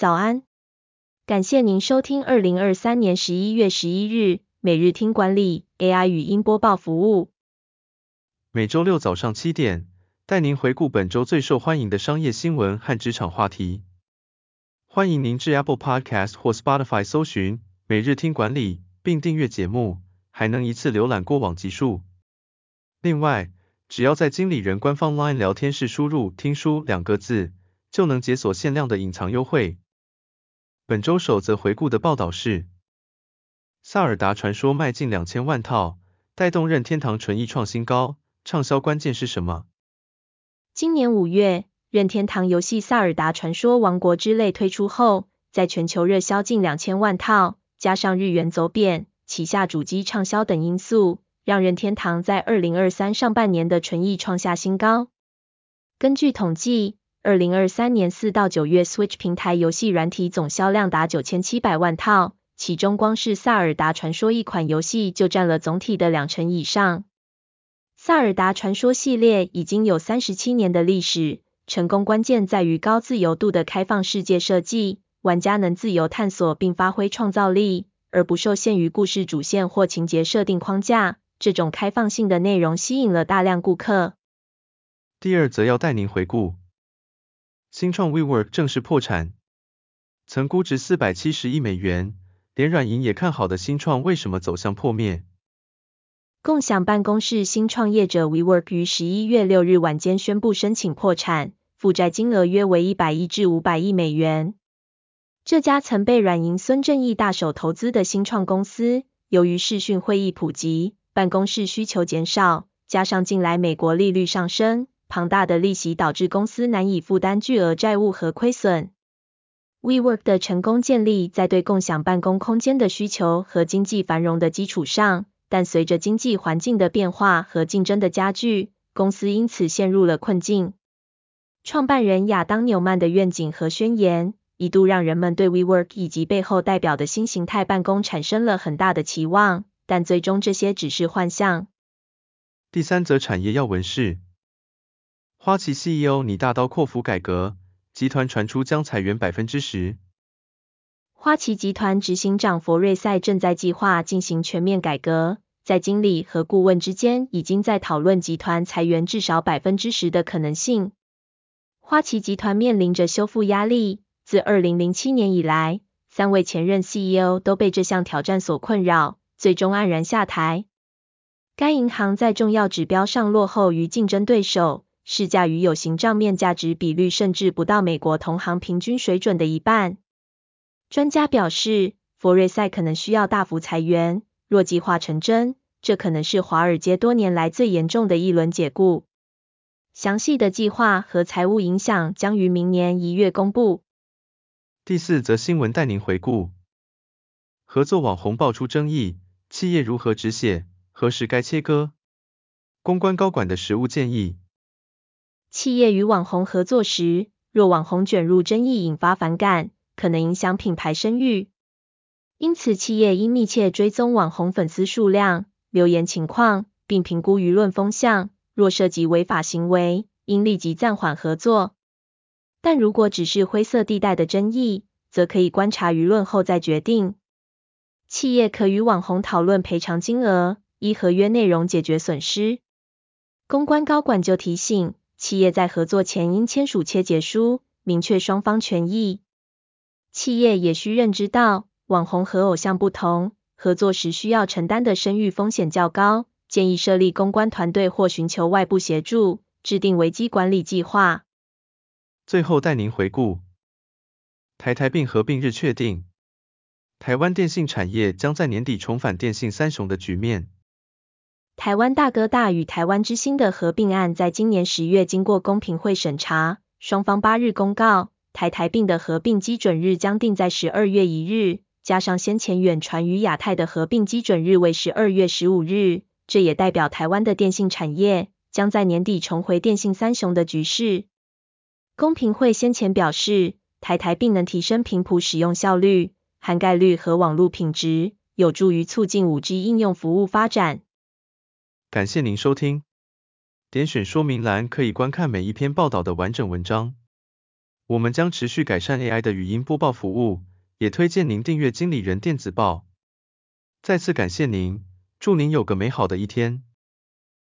早安，感谢您收听二零二三年十一月十一日每日听管理 AI 语音播报服务。每周六早上七点，带您回顾本周最受欢迎的商业新闻和职场话题。欢迎您至 Apple Podcast 或 Spotify 搜寻每日听管理，并订阅节目，还能一次浏览过往集数。另外，只要在经理人官方 LINE 聊天室输入“听书”两个字，就能解锁限量的隐藏优惠。本周首则回顾的报道是，萨尔达传说卖进两千万套，带动任天堂纯益创新高，畅销关键是什么？今年五月，任天堂游戏《萨尔达传说：王国之泪》推出后，在全球热销近两千万套，加上日元走贬、旗下主机畅销等因素，让任天堂在二零二三上半年的纯益创下新高。根据统计，二零二三年四到九月，Switch 平台游戏软体总销量达九千七百万套，其中光是《萨尔达传说》一款游戏就占了总体的两成以上。《萨尔达传说》系列已经有三十七年的历史，成功关键在于高自由度的开放世界设计，玩家能自由探索并发挥创造力，而不受限于故事主线或情节设定框架。这种开放性的内容吸引了大量顾客。第二则要带您回顾。新创 WeWork 正式破产，曾估值四百七十亿美元，连软银也看好的新创为什么走向破灭？共享办公室新创业者 WeWork 于十一月六日晚间宣布申请破产，负债金额约为一百亿至五百亿美元。这家曾被软银孙正义大手投资的新创公司，由于视讯会议普及，办公室需求减少，加上近来美国利率上升。庞大的利息导致公司难以负担巨额债务和亏损。WeWork 的成功建立在对共享办公空间的需求和经济繁荣的基础上，但随着经济环境的变化和竞争的加剧，公司因此陷入了困境。创办人亚当纽曼的愿景和宣言，一度让人们对 WeWork 以及背后代表的新形态办公产生了很大的期望，但最终这些只是幻象。第三则产业要闻是。花旗 CEO 拟大刀阔斧改革，集团传出将裁员百分之十。花旗集团执行长佛瑞赛正在计划进行全面改革，在经理和顾问之间已经在讨论集团裁员至少百分之十的可能性。花旗集团面临着修复压力，自二零零七年以来，三位前任 CEO 都被这项挑战所困扰，最终黯然下台。该银行在重要指标上落后于竞争对手。市价与有形账面价值比率甚至不到美国同行平均水准的一半。专家表示，弗瑞赛可能需要大幅裁员，若计划成真，这可能是华尔街多年来最严重的一轮解雇。详细的计划和财务影响将于明年一月公布。第四则新闻带您回顾：合作网红爆出争议，企业如何止血？何时该切割？公关高管的实务建议。企业与网红合作时，若网红卷入争议引发反感，可能影响品牌声誉。因此，企业应密切追踪网红粉丝数量、留言情况，并评估舆论风向。若涉及违法行为，应立即暂缓合作。但如果只是灰色地带的争议，则可以观察舆论后再决定。企业可与网红讨论赔偿金额，依合约内容解决损失。公关高管就提醒。企业在合作前应签署切结书，明确双方权益。企业也需认知到，网红和偶像不同，合作时需要承担的声誉风险较高，建议设立公关团队或寻求外部协助，制定危机管理计划。最后带您回顾，台台并合并日确定，台湾电信产业将在年底重返电信三雄的局面。台湾大哥大与台湾之星的合并案在今年十月经过公平会审查，双方八日公告，台台并的合并基准日将定在十二月一日，加上先前远传与亚太的合并基准日为十二月十五日，这也代表台湾的电信产业将在年底重回电信三雄的局势。公平会先前表示，台台并能提升频谱使用效率、涵盖率和网络品质，有助于促进五 G 应用服务发展。感谢您收听，点选说明栏可以观看每一篇报道的完整文章。我们将持续改善 AI 的语音播报服务，也推荐您订阅经理人电子报。再次感谢您，祝您有个美好的一天。